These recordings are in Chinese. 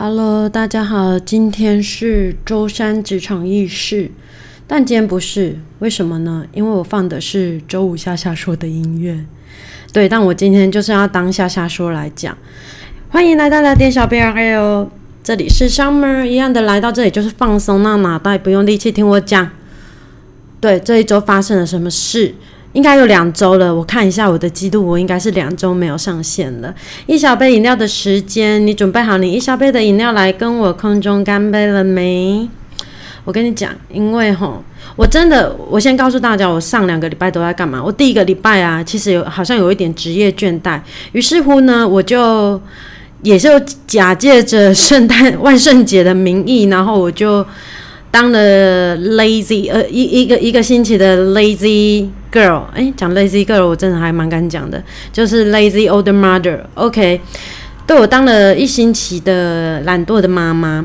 Hello，大家好，今天是周三职场意识，但今天不是，为什么呢？因为我放的是周五夏夏说的音乐，对，但我今天就是要当下夏说来讲。欢迎来到来电小编哟，这里是 Summer 一样的来到这里就是放松，那脑袋不用力气听我讲。对，这一周发生了什么事？应该有两周了，我看一下我的记录，我应该是两周没有上线了。一小杯饮料的时间，你准备好你一小杯的饮料来跟我空中干杯了没？我跟你讲，因为吼，我真的，我先告诉大家，我上两个礼拜都在干嘛？我第一个礼拜啊，其实有好像有一点职业倦怠，于是乎呢，我就也就假借着圣诞 万圣节的名义，然后我就。当了 lazy 呃一一个一个星期的 lazy girl，哎，讲 lazy girl 我真的还蛮敢讲的，就是 lazy old mother，OK，对我当了一星期的懒惰的妈妈，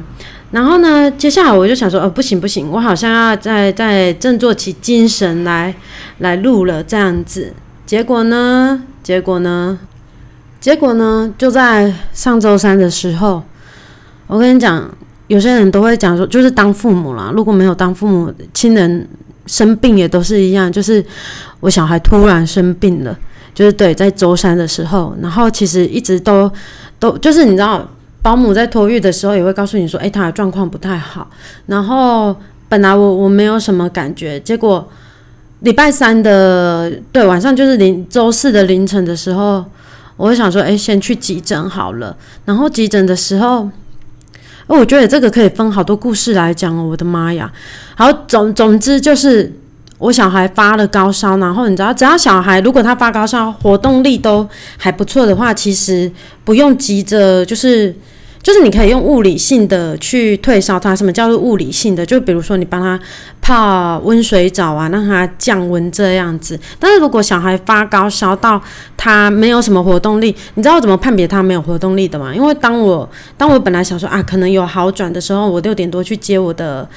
然后呢，接下来我就想说，哦，不行不行，我好像要再再振作起精神来来录了这样子，结果呢，结果呢，结果呢，就在上周三的时候，我跟你讲。有些人都会讲说，就是当父母啦。如果没有当父母，亲人生病也都是一样。就是我小孩突然生病了，就是对，在周三的时候，然后其实一直都都就是你知道，保姆在托育的时候也会告诉你说，诶，他的状况不太好。然后本来我我没有什么感觉，结果礼拜三的对晚上就是凌周四的凌晨的时候，我就想说，诶，先去急诊好了。然后急诊的时候。我觉得这个可以分好多故事来讲哦，我的妈呀！好，总总之就是我小孩发了高烧，然后你知道，只要小孩如果他发高烧，活动力都还不错的话，其实不用急着就是。就是你可以用物理性的去退烧它。什么叫做物理性的？就比如说你帮他泡温水澡啊，让他降温这样子。但是如果小孩发高烧到他没有什么活动力，你知道怎么判别他没有活动力的吗？因为当我当我本来想说啊，可能有好转的时候，我六点多去接我的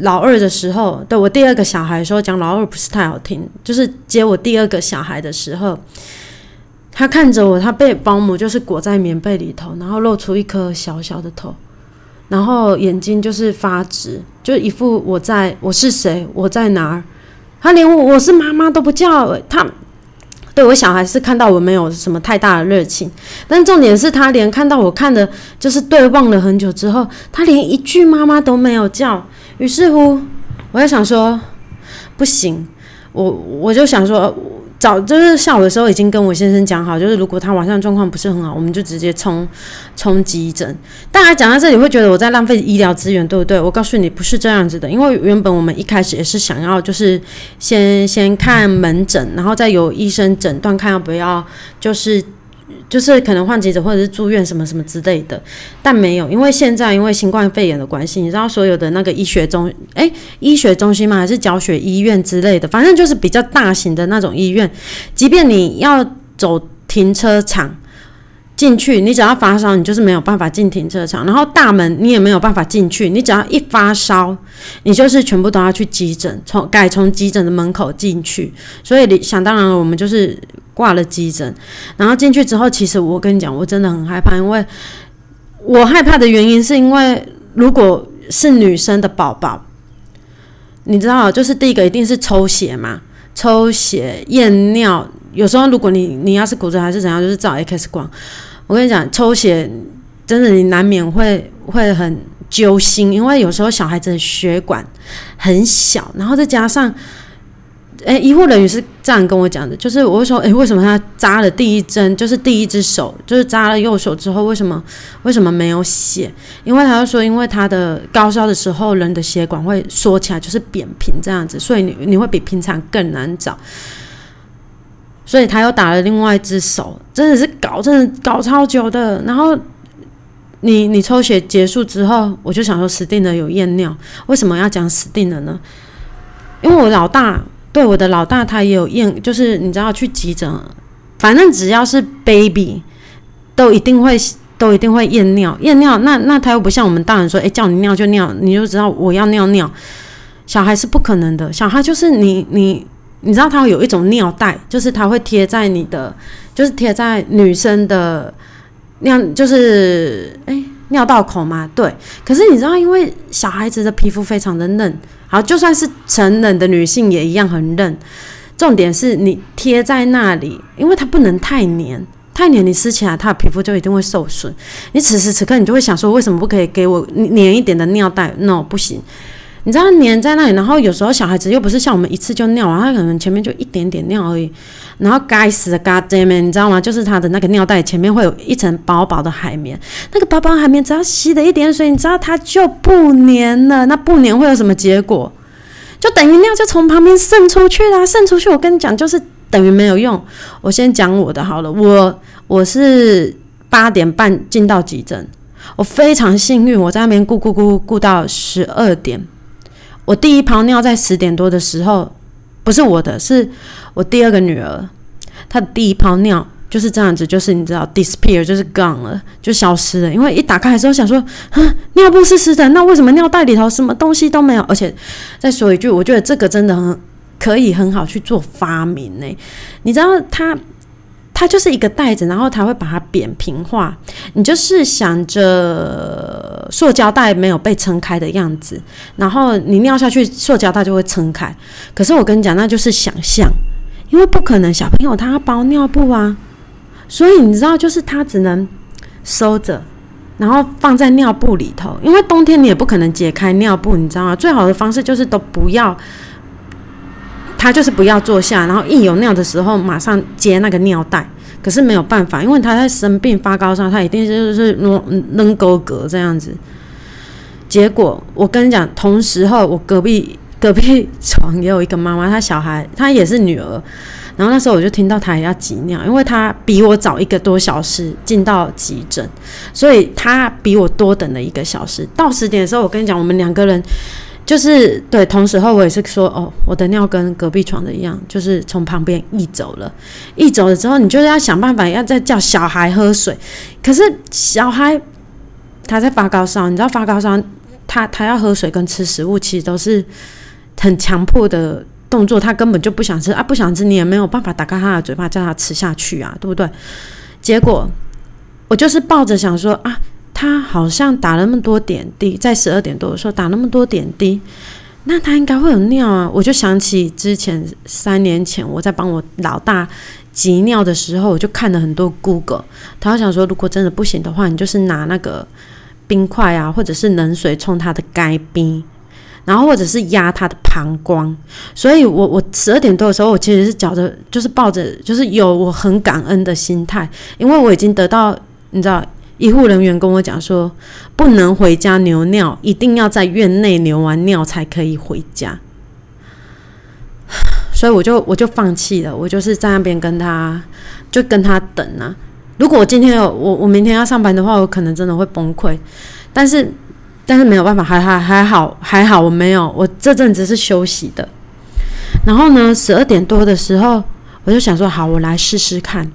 老二的时候，对我第二个小孩说讲老二不是太好听，就是接我第二个小孩的时候。他看着我，他被保姆就是裹在棉被里头，然后露出一颗小小的头，然后眼睛就是发直，就一副我在我是谁，我在哪儿。他连我我是妈妈都不叫他，对我小孩是看到我没有什么太大的热情，但重点是他连看到我看的，就是对望了很久之后，他连一句妈妈都没有叫。于是乎，我在想说，不行，我我就想说。早就是下午的时候已经跟我先生讲好，就是如果他晚上状况不是很好，我们就直接冲冲急诊。大家讲到这里会觉得我在浪费医疗资源，对不对？我告诉你不是这样子的，因为原本我们一开始也是想要就是先先看门诊，然后再由医生诊断看要不要就是。就是可能患急诊或者是住院什么什么之类的，但没有，因为现在因为新冠肺炎的关系，你知道所有的那个医学中，哎，医学中心吗？还是教学医院之类的，反正就是比较大型的那种医院，即便你要走停车场。进去，你只要发烧，你就是没有办法进停车场。然后大门你也没有办法进去，你只要一发烧，你就是全部都要去急诊，从改从急诊的门口进去。所以你想当然了，我们就是挂了急诊。然后进去之后，其实我跟你讲，我真的很害怕，因为我害怕的原因是因为如果是女生的宝宝，你知道，就是第一个一定是抽血嘛，抽血验尿。有时候，如果你你要是骨折还是怎样，就是照 X 光。我跟你讲，抽血真的你难免会会很揪心，因为有时候小孩子的血管很小，然后再加上，哎，医护人员是这样跟我讲的，就是我会说，哎，为什么他扎了第一针，就是第一只手，就是扎了右手之后，为什么为什么没有血？因为他就说，因为他的高烧的时候，人的血管会缩起来，就是扁平这样子，所以你你会比平常更难找。所以他又打了另外一只手，真的是搞，真的搞超久的。然后你你抽血结束之后，我就想说死定了，有验尿。为什么要讲死定了呢？因为我老大对我的老大他也有验，就是你知道去急诊，反正只要是 baby 都一定会都一定会验尿，验尿那那他又不像我们大人说，诶，叫你尿就尿，你就知道我要尿尿。小孩是不可能的，小孩就是你你。你知道它会有一种尿袋，就是它会贴在你的，就是贴在女生的，那样就是，哎，尿道口嘛，对。可是你知道，因为小孩子的皮肤非常的嫩，好，就算是成人的女性也一样很嫩。重点是你贴在那里，因为它不能太黏，太黏你撕起来，它的皮肤就一定会受损。你此时此刻你就会想说，为什么不可以给我黏一点的尿袋？No，不行。你知道粘在那里，然后有时候小孩子又不是像我们一次就尿完，他可能前面就一点点尿而已。然后该死的 God damn，你知道吗？就是他的那个尿袋前面会有一层薄薄的海绵，那个薄薄海绵只要吸了一点水，你知道它就不粘了。那不粘会有什么结果？就等于尿就从旁边渗出去啦，渗出去。我跟你讲，就是等于没有用。我先讲我的好了，我我是八点半进到急诊，我非常幸运，我在那边顾顾顾顾到十二点。我第一泡尿在十点多的时候，不是我的，是我第二个女儿，她的第一泡尿就是这样子，就是你知道，disappear 就是 gone 了，就消失了。因为一打开的时候想说，尿布是湿的，那为什么尿袋里头什么东西都没有？而且再说一句，我觉得这个真的很可以很好去做发明呢。你知道它？它就是一个袋子，然后它会把它扁平化。你就是想着塑胶袋没有被撑开的样子，然后你尿下去，塑胶袋就会撑开。可是我跟你讲，那就是想象，因为不可能小朋友他要包尿布啊，所以你知道，就是他只能收着，然后放在尿布里头。因为冬天你也不可能解开尿布，你知道吗？最好的方式就是都不要。他就是不要坐下，然后一有尿的时候马上接那个尿袋。可是没有办法，因为他在生病发高烧，他一定就是扔扔沟格这样子。结果我跟你讲，同时候我隔壁隔壁床也有一个妈妈，她小孩她也是女儿。然后那时候我就听到她也要挤尿，因为她比我早一个多小时进到急诊，所以她比我多等了一个小时。到十点的时候，我跟你讲，我们两个人。就是对，同时候我也是说，哦，我的尿跟隔壁床的一样，就是从旁边溢走了。溢走了之后，你就是要想办法要再叫小孩喝水。可是小孩他在发高烧，你知道发高烧，他他要喝水跟吃食物，其实都是很强迫的动作，他根本就不想吃啊，不想吃，你也没有办法打开他的嘴巴叫他吃下去啊，对不对？结果我就是抱着想说啊。他好像打那么多点滴，在十二点多的时候打那么多点滴，那他应该会有尿啊！我就想起之前三年前我在帮我老大挤尿的时候，我就看了很多 Google，他想说如果真的不行的话，你就是拿那个冰块啊，或者是冷水冲他的该冰，然后或者是压他的膀胱。所以我我十二点多的时候，我其实是觉着就是抱着就是有我很感恩的心态，因为我已经得到你知道。医护人员跟我讲说，不能回家留尿，一定要在院内留完尿才可以回家。所以我就我就放弃了，我就是在那边跟他就跟他等啊。如果我今天有我我明天要上班的话，我可能真的会崩溃。但是但是没有办法，还还还好还好，我没有，我这阵子是休息的。然后呢，十二点多的时候，我就想说，好，我来试试看。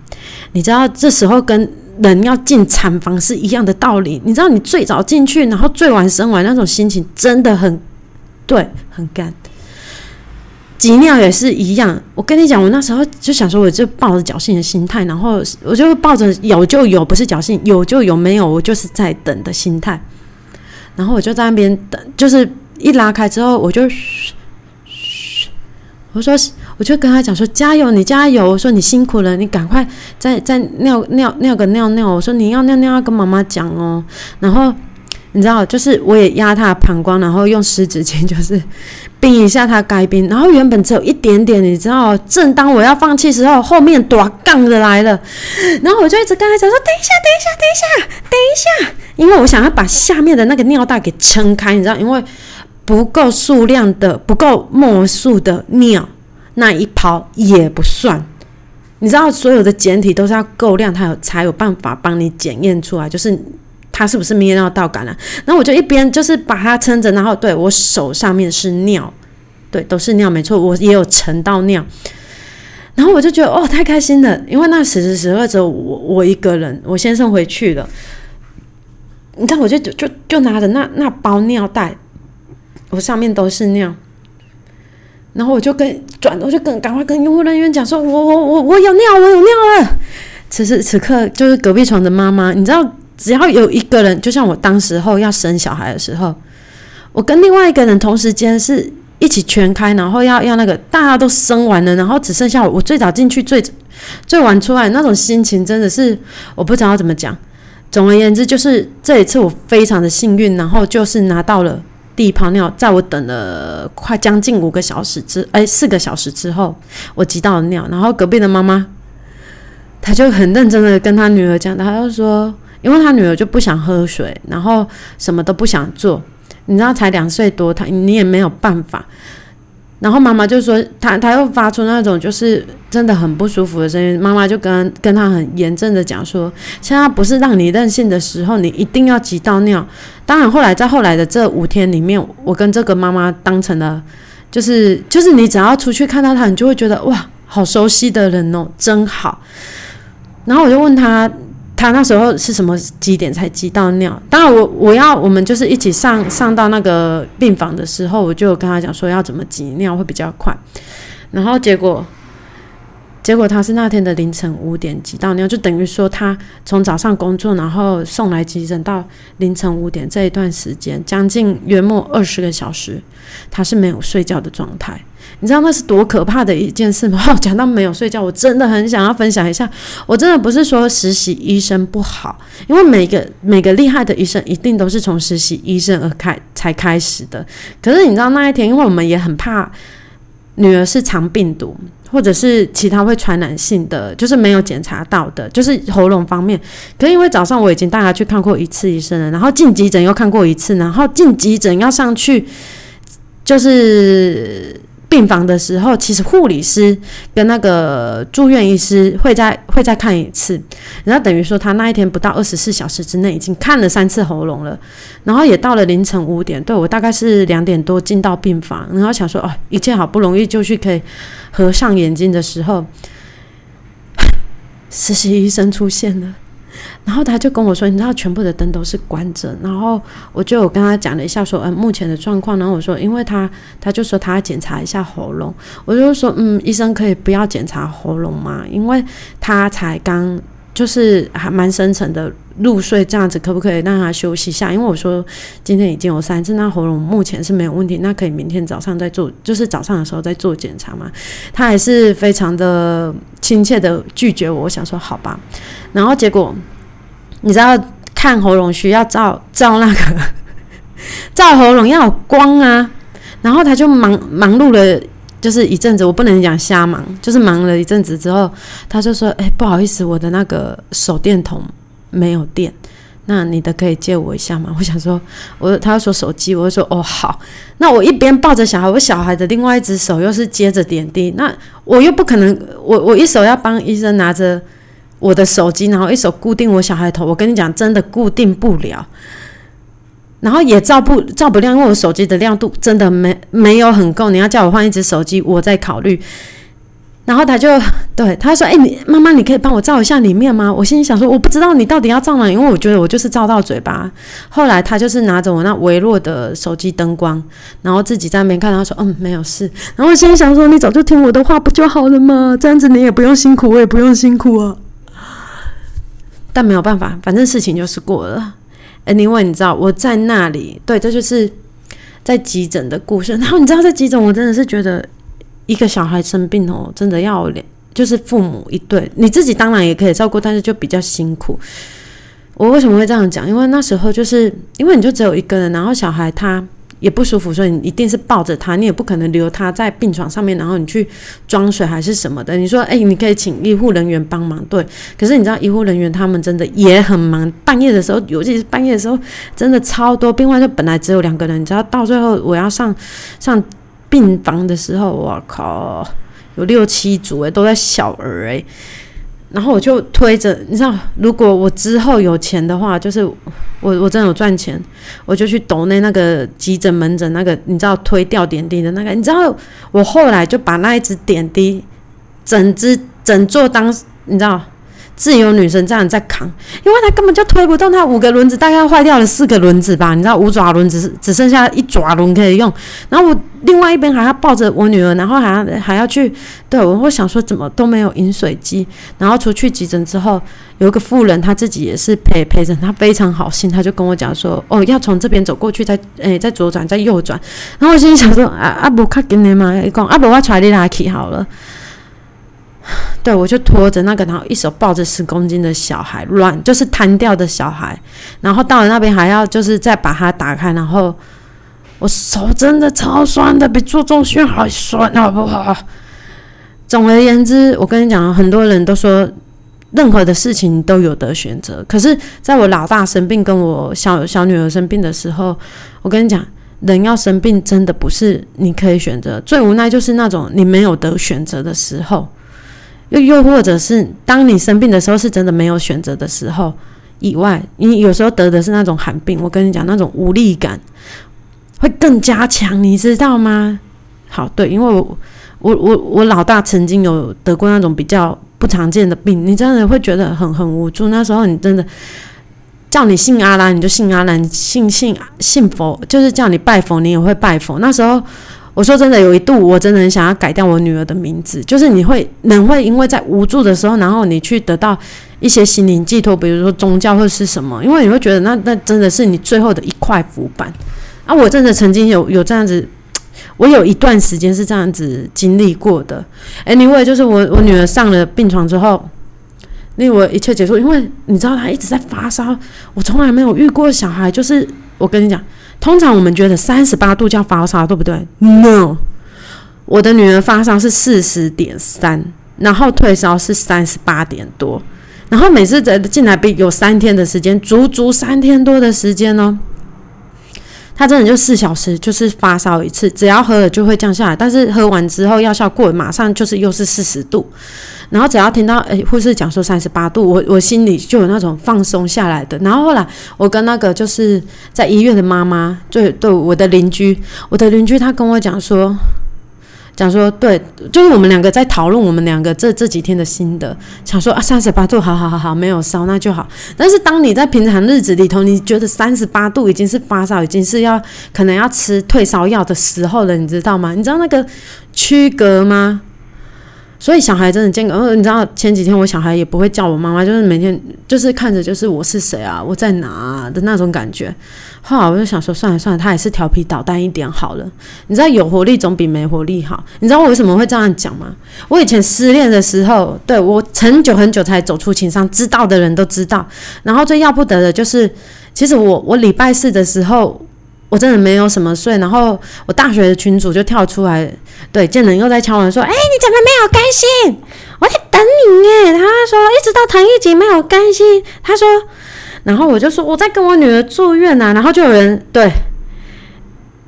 你知道，这时候跟人要进产房是一样的道理，你知道，你最早进去，然后最晚生完那种心情真的很，对，很干。挤尿也是一样，我跟你讲，我那时候就想说，我就抱着侥幸的心态，然后我就抱着有就有，不是侥幸，有就有，没有我就是在等的心态。然后我就在那边等，就是一拉开之后，我就，我说。我就跟他讲说加油，你加油！我说你辛苦了，你赶快再再尿尿尿个尿尿。我说你要尿尿要跟妈妈讲哦。然后你知道，就是我也压他的膀胱，然后用湿纸巾就是冰一下他该冰。然后原本只有一点点，你知道，正当我要放弃时候，后面多杠的来了。然后我就一直跟他讲说等一下，等一下，等一下，等一下，因为我想要把下面的那个尿袋给撑开，你知道，因为不够数量的、不够墨数的尿。那一泡也不算，你知道，所有的检体都是要够量，它有才有办法帮你检验出来，就是它是不是泌尿道感染。然后我就一边就是把它撑着，然后对我手上面是尿，对，都是尿，没错，我也有盛到尿。然后我就觉得哦，太开心了，因为那此时此刻只有我我一个人，我先生回去了。你看，我就就就拿着那那包尿袋，我上面都是尿。然后我就跟转头就跟赶快跟医护人员讲说，我我我我有尿，我有尿了。此时此刻就是隔壁床的妈妈，你知道只要有一个人，就像我当时候要生小孩的时候，我跟另外一个人同时间是一起全开，然后要要那个大家都生完了，然后只剩下我，我最早进去最最晚出来，那种心情真的是我不知道怎么讲。总而言之，就是这一次我非常的幸运，然后就是拿到了第一泡尿，在我等了快将近五个小时之哎四个小时之后，我挤到了尿，然后隔壁的妈妈，她就很认真的跟她女儿讲，她就说。因为她女儿就不想喝水，然后什么都不想做，你知道才两岁多，她你也没有办法。然后妈妈就说，他他又发出那种就是真的很不舒服的声音。妈妈就跟跟他很严正的讲说，现在不是让你任性的时候，你一定要急到尿。当然后来在后来的这五天里面，我跟这个妈妈当成了，就是就是你只要出去看到他，你就会觉得哇，好熟悉的人哦，真好。然后我就问他。他那时候是什么几点才挤到尿？当然，我我要我们就是一起上上到那个病房的时候，我就跟他讲说要怎么挤尿会比较快。然后结果，结果他是那天的凌晨五点挤到尿，就等于说他从早上工作，然后送来急诊到凌晨五点这一段时间，将近约莫二十个小时，他是没有睡觉的状态。你知道那是多可怕的一件事吗？讲到没有睡觉，我真的很想要分享一下。我真的不是说实习医生不好，因为每个每个厉害的医生一定都是从实习医生而开才开始的。可是你知道那一天，因为我们也很怕女儿是肠病毒，或者是其他会传染性的，就是没有检查到的，就是喉咙方面。可是因为早上我已经带她去看过一次医生了，然后进急诊又看过一次，然后进急诊要上去，就是。病房的时候，其实护理师跟那个住院医师会再会再看一次，然后等于说他那一天不到二十四小时之内已经看了三次喉咙了，然后也到了凌晨五点，对我大概是两点多进到病房，然后想说哦，一切好不容易就去可以合上眼睛的时候，实习医生出现了。然后他就跟我说：“你知道，全部的灯都是关着。”然后我就跟他讲了一下，说：“嗯，目前的状况。”然后我说：“因为他，他就说他要检查一下喉咙。”我就说：“嗯，医生可以不要检查喉咙吗？因为他才刚就是还蛮深层的入睡，这样子可不可以让他休息一下？因为我说今天已经有三次，那喉咙目前是没有问题，那可以明天早上再做，就是早上的时候再做检查嘛。”他还是非常的亲切的拒绝我。我想说：“好吧。”然后结果。你知道看喉咙需要照照那个照喉咙要有光啊，然后他就忙忙碌了，就是一阵子，我不能讲瞎忙，就是忙了一阵子之后，他就说：“哎，不好意思，我的那个手电筒没有电，那你的可以借我一下吗？” 我想说，我他要说手机，我就说：“哦，好。”那我一边抱着小孩，我小孩的另外一只手又是接着点滴，那我又不可能，我我一手要帮医生拿着。我的手机，然后一手固定我小孩头，我跟你讲，真的固定不了，然后也照不照不亮，因为我手机的亮度真的没没有很够。你要叫我换一只手机，我在考虑。然后他就对他说：“哎，你妈妈，你可以帮我照一下里面吗？”我心里想说：“我不知道你到底要照哪，因为我觉得我就是照到嘴巴。”后来他就是拿着我那微弱的手机灯光，然后自己在那边看。他说：“嗯，没有事。”然后我心里想说：“你早就听我的话不就好了吗？这样子你也不用辛苦，我也不用辛苦啊。”但没有办法，反正事情就是过了。因为你知道我在那里，对，这就是在急诊的故事。然后你知道，在急诊，我真的是觉得一个小孩生病哦，真的要两，就是父母一对，你自己当然也可以照顾，但是就比较辛苦。我为什么会这样讲？因为那时候就是因为你就只有一个人，然后小孩他。也不舒服，所以你一定是抱着他，你也不可能留他在病床上面，然后你去装水还是什么的。你说，哎，你可以请医护人员帮忙，对。可是你知道，医护人员他们真的也很忙，半夜的时候，尤其是半夜的时候，真的超多病患。就本来只有两个人，你知道，到最后我要上上病房的时候，我靠，有六七组诶，都在小儿诶。然后我就推着，你知道，如果我之后有钱的话，就是我我真的有赚钱，我就去抖那那个急诊门诊那个，你知道推吊点滴的那个，你知道，我后来就把那一只点滴，整只整座当，你知道，自由女神这样在扛，因为她根本就推不动，她五个轮子大概坏掉了四个轮子吧，你知道五爪轮子只剩下一爪轮可以用，然后我另外一边还要抱着我女儿，然后还要还要去，对我会想说怎么都没有饮水机，然后出去急诊之后，有一个妇人，她自己也是陪陪着，她非常好心，她就跟我讲说，哦，要从这边走过去，再诶再左转再右转，然后我心里想说，啊啊不卡紧的嘛，一讲啊不我揣你拉去好了。对，我就拖着那个，然后一手抱着十公斤的小孩，软就是瘫掉的小孩，然后到了那边还要就是再把它打开，然后我手真的超酸的，比做重训还酸，好不好？总而言之，我跟你讲，很多人都说任何的事情都有得选择，可是在我老大生病跟我小小女儿生病的时候，我跟你讲，人要生病真的不是你可以选择，最无奈就是那种你没有得选择的时候。又又或者是当你生病的时候，是真的没有选择的时候以外，你有时候得的是那种寒病。我跟你讲，那种无力感会更加强，你知道吗？好，对，因为我我我我老大曾经有得过那种比较不常见的病，你真的会觉得很很无助。那时候你真的叫你信阿拉，你就信阿拉；信信信佛，就是叫你拜佛，你也会拜佛。那时候。我说真的，有一度我真的很想要改掉我女儿的名字。就是你会人会因为在无助的时候，然后你去得到一些心灵寄托，比如说宗教或是什么，因为你会觉得那那真的是你最后的一块浮板啊！我真的曾经有有这样子，我有一段时间是这样子经历过的。Anyway，就是我我女儿上了病床之后，那我一切结束，因为你知道她一直在发烧，我从来没有遇过小孩，就是我跟你讲。通常我们觉得三十八度叫发烧，对不对？No，我的女儿发烧是四十点三，然后退烧是三十八点多，然后每次在进来比有三天的时间，足足三天多的时间哦。他真的就四小时就是发烧一次，只要喝了就会降下来，但是喝完之后药效过，马上就是又是四十度。然后只要听到诶护士讲说三十八度，我我心里就有那种放松下来的。然后后来我跟那个就是在医院的妈妈，就对我的邻居，我的邻居他跟我讲说，想说对，就是我们两个在讨论我们两个这这几天的心得，想说啊三十八度，好好好好，没有烧那就好。但是当你在平常日子里头，你觉得三十八度已经是发烧，已经是要可能要吃退烧药的时候了，你知道吗？你知道那个区隔吗？所以小孩真的健康，然后你知道前几天我小孩也不会叫我妈妈，就是每天就是看着就是我是谁啊，我在哪的那种感觉。后来我就想说算了算了，他还是调皮捣蛋一点好了。你知道有活力总比没活力好。你知道我为什么会这样讲吗？我以前失恋的时候，对我很久很久才走出情伤，知道的人都知道。然后最要不得的就是，其实我我礼拜四的时候。我真的没有什么睡，然后我大学的群主就跳出来，对，见人又在敲门说：“哎，你怎么没有更新？我在等你耶。”他说：“一直到腾一集没有更新。”他说，然后我就说：“我在跟我女儿住院呐。”然后就有人对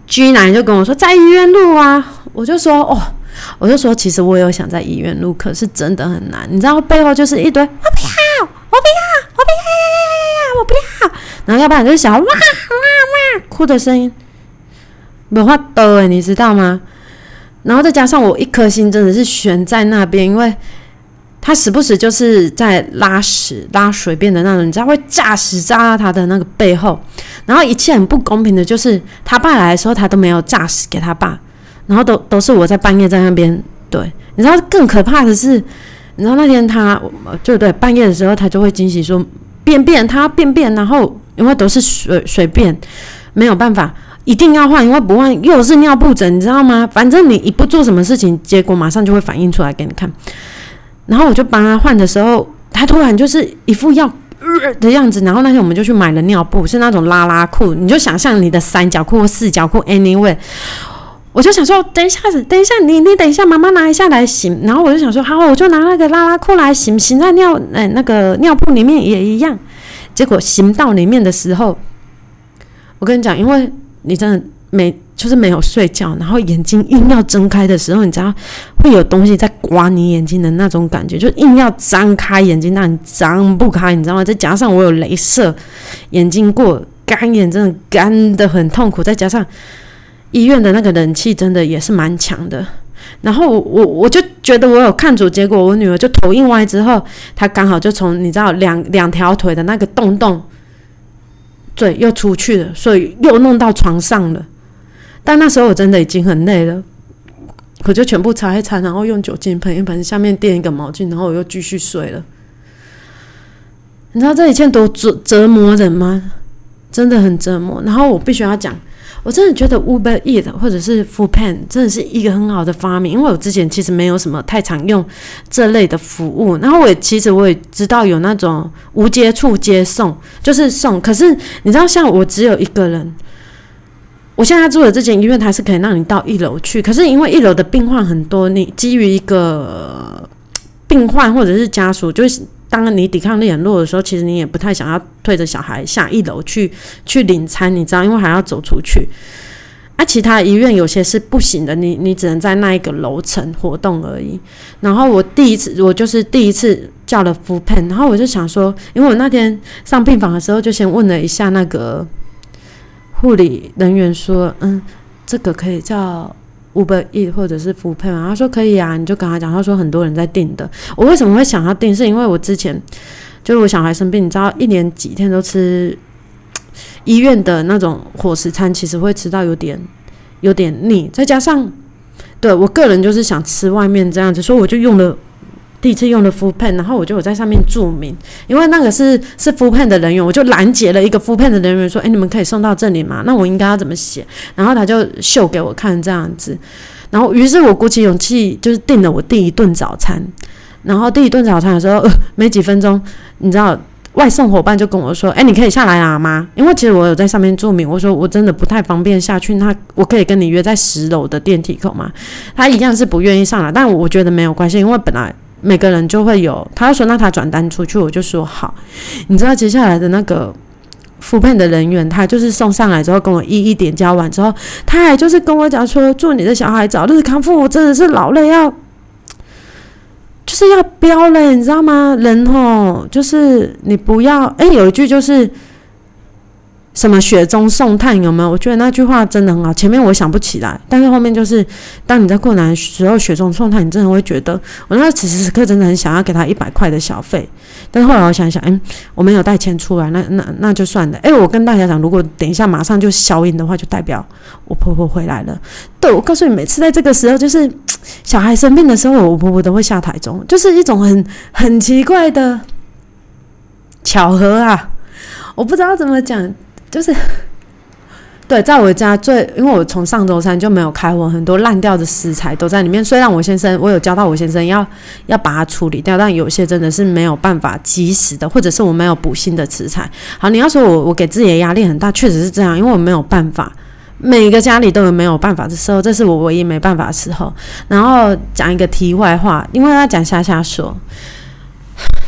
居男就跟我说：“在医院录啊。”我就说：“哦，我就说其实我有想在医院录，可是真的很难，你知道背后就是一堆我不要，我不要，我不要，我不要，然后要不然就是想哇哇哇哭的声音，没话多诶，你知道吗？然后再加上我一颗心真的是悬在那边，因为他时不时就是在拉屎拉水便的那种，你知道会炸屎炸到他的那个背后，然后一切很不公平的就是他爸来的时候他都没有炸屎给他爸，然后都都是我在半夜在那边，对，你知道更可怕的是。你知道那天他就对半夜的时候，他就会惊喜说便便，他便便，然后因为都是水水便，没有办法，一定要换，因为不换又是尿布疹，你知道吗？反正你一不做什么事情，结果马上就会反映出来给你看。然后我就帮他换的时候，他突然就是一副要的样子。然后那天我们就去买了尿布，是那种拉拉裤，你就想象你的三角裤或四角裤，anyway。我就想说，等一下子，等一下，你你等一下，妈妈拿一下来洗。然后我就想说，好，我就拿那个拉拉裤来洗，洗在尿哎那个尿布里面也一样。结果洗到里面的时候，我跟你讲，因为你真的没就是没有睡觉，然后眼睛硬要睁开的时候，你知道会有东西在刮你眼睛的那种感觉，就硬要张开眼睛，但你张不开，你知道吗？再加上我有镭射眼睛过，干眼真的干的很痛苦，再加上。医院的那个冷气真的也是蛮强的，然后我我就觉得我有看准，结果我女儿就头硬歪之后，她刚好就从你知道两两条腿的那个洞洞，对，又出去了，所以又弄到床上了。但那时候我真的已经很累了，我就全部擦一擦，然后用酒精喷一喷，下面垫一个毛巾，然后我又继续睡了。你知道这一切多折折磨人吗？真的很折磨。然后我必须要讲。我真的觉得 Uber Eat 或者是 Food Pan 真的是一个很好的发明，因为我之前其实没有什么太常用这类的服务。然后我也其实我也知道有那种无接触接送，就是送。可是你知道，像我只有一个人，我现在住的这间医院，它是可以让你到一楼去。可是因为一楼的病患很多，你基于一个病患或者是家属，就是。当你抵抗力很弱的时候，其实你也不太想要推着小孩下一楼去去领餐，你知道，因为还要走出去。啊，其他医院有些是不行的，你你只能在那一个楼层活动而已。然后我第一次，我就是第一次叫了 f pen，然后我就想说，因为我那天上病房的时候，就先问了一下那个护理人员，说，嗯，这个可以叫。Uber E 或者是福配嘛，他说可以啊，你就跟他讲。他说很多人在订的。我为什么会想要订？是因为我之前就是我小孩生病，你知道，一年几天都吃医院的那种伙食餐，其实会吃到有点有点腻。再加上对我个人就是想吃外面这样子，所以我就用了。第一次用的 Full Pen，然后我就有在上面注明，因为那个是是 Full Pen 的人员，我就拦截了一个 Full Pen 的人员说：“哎，你们可以送到这里吗？那我应该要怎么写？”然后他就秀给我看这样子，然后于是我鼓起勇气，就是订了我第一顿早餐。然后第一顿早餐的时候，没几分钟，你知道外送伙伴就跟我说：“哎，你可以下来拿吗？”因为其实我有在上面注明，我说我真的不太方便下去，那我可以跟你约在十楼的电梯口吗？他一样是不愿意上来，但我觉得没有关系，因为本来。每个人就会有，他说那他转单出去，我就说好。你知道接下来的那个复配的人员，他就是送上来之后跟我一一点交完之后，他还就是跟我讲说，祝你的小孩早日康复。我真的是老了要，就是要飙了，你知道吗？人吼，就是你不要，哎，有一句就是。什么雪中送炭有没有？我觉得那句话真的很好。前面我想不起来，但是后面就是，当你在困难的时候雪中送炭，你真的会觉得，我那此时此刻真的很想要给他一百块的小费。但是后来我想想，嗯，我没有带钱出来，那那那就算了。哎，我跟大家讲，如果等一下马上就消音的话，就代表我婆婆回来了。对，我告诉你，每次在这个时候，就是小孩生病的时候，我婆婆都会下台中，就是一种很很奇怪的巧合啊！我不知道怎么讲。就是，对，在我家最，因为我从上周三就没有开火，很多烂掉的食材都在里面。虽然我先生，我有教到我先生要要把它处理掉，但有些真的是没有办法及时的，或者是我没有补新的食材。好，你要说我我给自己的压力很大，确实是这样，因为我没有办法，每个家里都有没有办法的时候，这是我唯一没办法的时候。然后讲一个题外话，因为要讲瞎瞎说。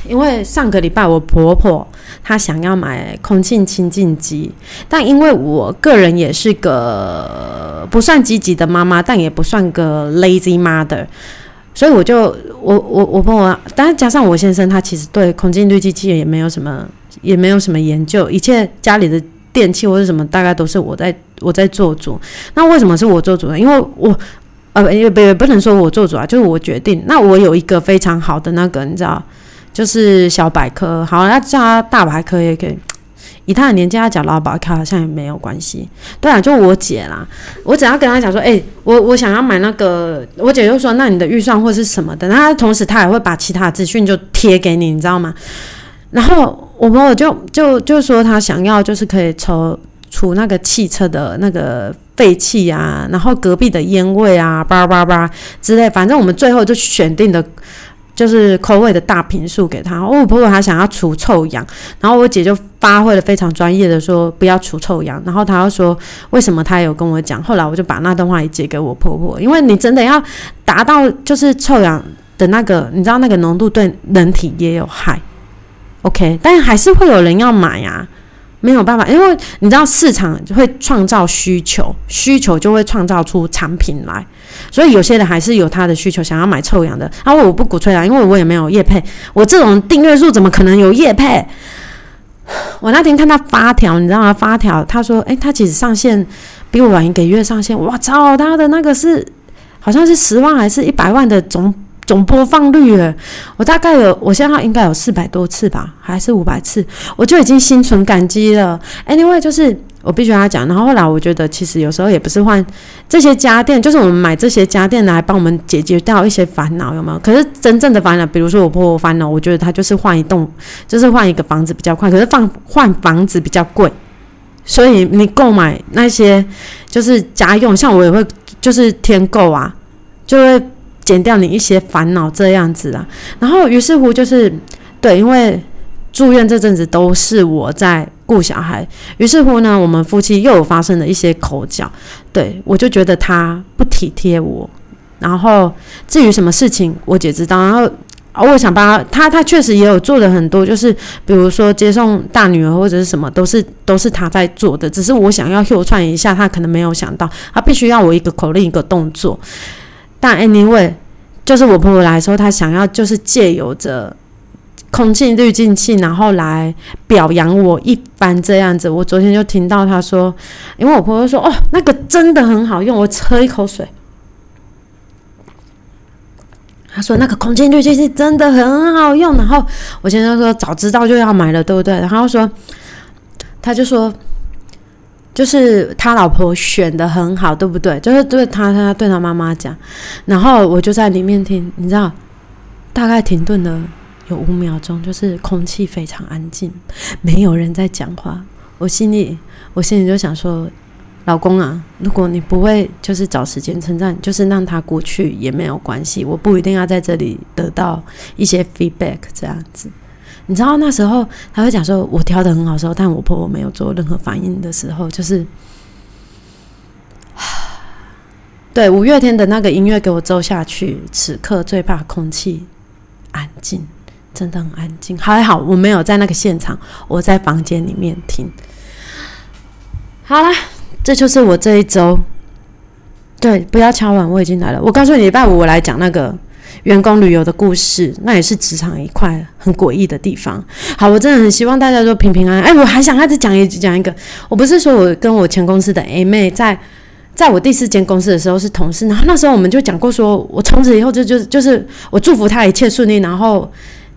因为上个礼拜我婆婆他想要买空气清净机，但因为我个人也是个不算积极的妈妈，但也不算个 lazy mother，所以我就我我我婆婆，但是加上我先生他其实对空气滤机器也没有什么也没有什么研究，一切家里的电器或者什么大概都是我在我在做主。那为什么是我做主呢？因为我呃也不不能说我做主啊，就是我决定。那我有一个非常好的那个，你知道。就是小百科，好，那叫他大百科也可以。以他的年纪，他讲老百科好像也没有关系。对啊，就我姐啦，我只要跟他讲说，哎，我我想要买那个，我姐就说，那你的预算或是什么的。他同时他也会把其他资讯就贴给你，你知道吗？然后我朋友就就就说他想要就是可以抽除那个汽车的那个废气啊，然后隔壁的烟味啊，叭叭叭之类，反正我们最后就选定的。就是口味的大瓶数给他，我婆婆她想要除臭氧，然后我姐就发挥了非常专业的说不要除臭氧，然后她又说为什么她有跟我讲，后来我就把那段话也借给我婆婆，因为你真的要达到就是臭氧的那个，你知道那个浓度对人体也有害，OK，但还是会有人要买呀。没有办法，因为你知道市场会创造需求，需求就会创造出产品来，所以有些人还是有他的需求，想要买臭氧的。然后我不鼓吹啊，因为我也没有叶配，我这种订阅数怎么可能有叶配？我那天看他发条，你知道吗？发条他说，诶，他其实上线比我晚一个月上线，我操，他的那个是好像是十万还是一百万的总总播放率了。我大概有，我现在应该有四百多次吧，还是五百次，我就已经心存感激了。Anyway，就是我必须跟他讲。然后后来我觉得，其实有时候也不是换这些家电，就是我们买这些家电来帮我们解决掉一些烦恼，有没有？可是真正的烦恼，比如说我婆婆烦恼，我觉得她就是换一栋，就是换一个房子比较快，可是放换房子比较贵。所以你购买那些就是家用，像我也会就是添购啊，就会减掉你一些烦恼这样子啊。然后于是乎就是对，因为住院这阵子都是我在顾小孩，于是乎呢，我们夫妻又有发生了一些口角，对我就觉得他不体贴我。然后至于什么事情，我姐知道，然后。我想帮他，他他确实也有做的很多，就是比如说接送大女儿或者是什么，都是都是他在做的。只是我想要秀串一下，他可能没有想到，他必须要我一个口令一个动作。但 anyway，就是我朋友来说，他想要就是借由着空气滤净器，然后来表扬我一番这样子。我昨天就听到他说，因为我朋友说哦，那个真的很好用，我喝一口水。他说那个空气滤净器真的很好用，然后我现在说早知道就要买了，对不对？然后说，他就说，就是他老婆选的很好，对不对？就是对他他对他妈妈讲，然后我就在里面听，你知道，大概停顿了有五秒钟，就是空气非常安静，没有人在讲话。我心里我心里就想说。老公啊，如果你不会就是找时间称赞，就是让他过去也没有关系。我不一定要在这里得到一些 feedback 这样子。你知道那时候他会讲说我挑的很好时候，但我婆婆没有做任何反应的时候，就是对五月天的那个音乐给我奏下去。此刻最怕空气安静，真的很安静。还好我没有在那个现场，我在房间里面听。好了。这就是我这一周，对，不要敲碗，我已经来了。我告诉你，礼拜五我来讲那个员工旅游的故事，那也是职场一块很诡异的地方。好，我真的很希望大家都平平安安。哎，我还想再讲一讲一个，我不是说我跟我前公司的 A 妹在，在我第四间公司的时候是同事，然后那时候我们就讲过，说我从此以后就就就是我祝福他一切顺利，然后。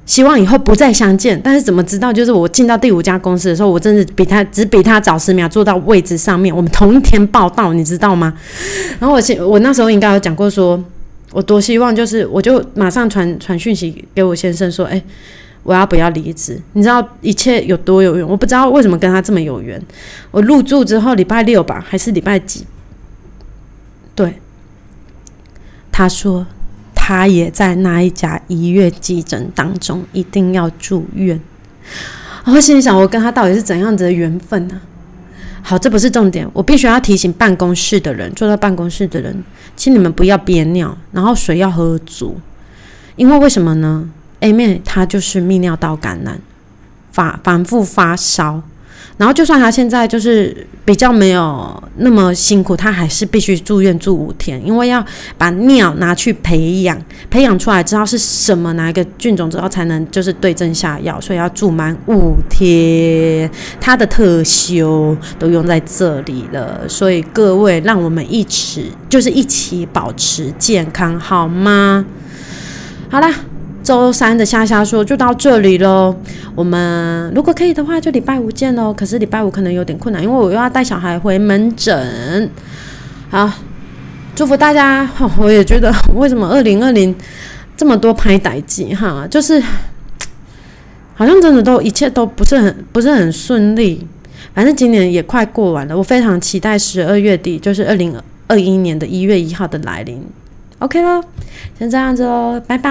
希望以后不再相见，但是怎么知道？就是我进到第五家公司的时候，我真的比他只比他早十秒坐到位置上面。我们同一天报道，你知道吗？然后我先，我那时候应该有讲过，说我多希望，就是我就马上传传讯息给我先生说，哎，我要不要离职？你知道一切有多有缘？我不知道为什么跟他这么有缘。我入住之后，礼拜六吧，还是礼拜几？对，他说。他也在那一家医院急诊当中，一定要住院。我心里想，我跟他到底是怎样子的缘分呢？好，这不是重点，我必须要提醒办公室的人，坐在办公室的人，请你们不要憋尿，然后水要喝足，因为为什么呢？A 妹她就是泌尿道感染，反反复发烧。然后，就算他现在就是比较没有那么辛苦，他还是必须住院住五天，因为要把尿拿去培养，培养出来知道是什么哪一个菌种之后，才能就是对症下药，所以要住满五天。他的特休都用在这里了，所以各位，让我们一起就是一起保持健康，好吗？好啦。周三的下下说就到这里喽。我们如果可以的话，就礼拜五见喽。可是礼拜五可能有点困难，因为我又要带小孩回门诊。好，祝福大家。我也觉得，为什么二零二零这么多拍歹机哈，就是好像真的都一切都不是很不是很顺利。反正今年也快过完了，我非常期待十二月底，就是二零二一年的一月一号的来临。OK 了，先这样子喽，拜拜。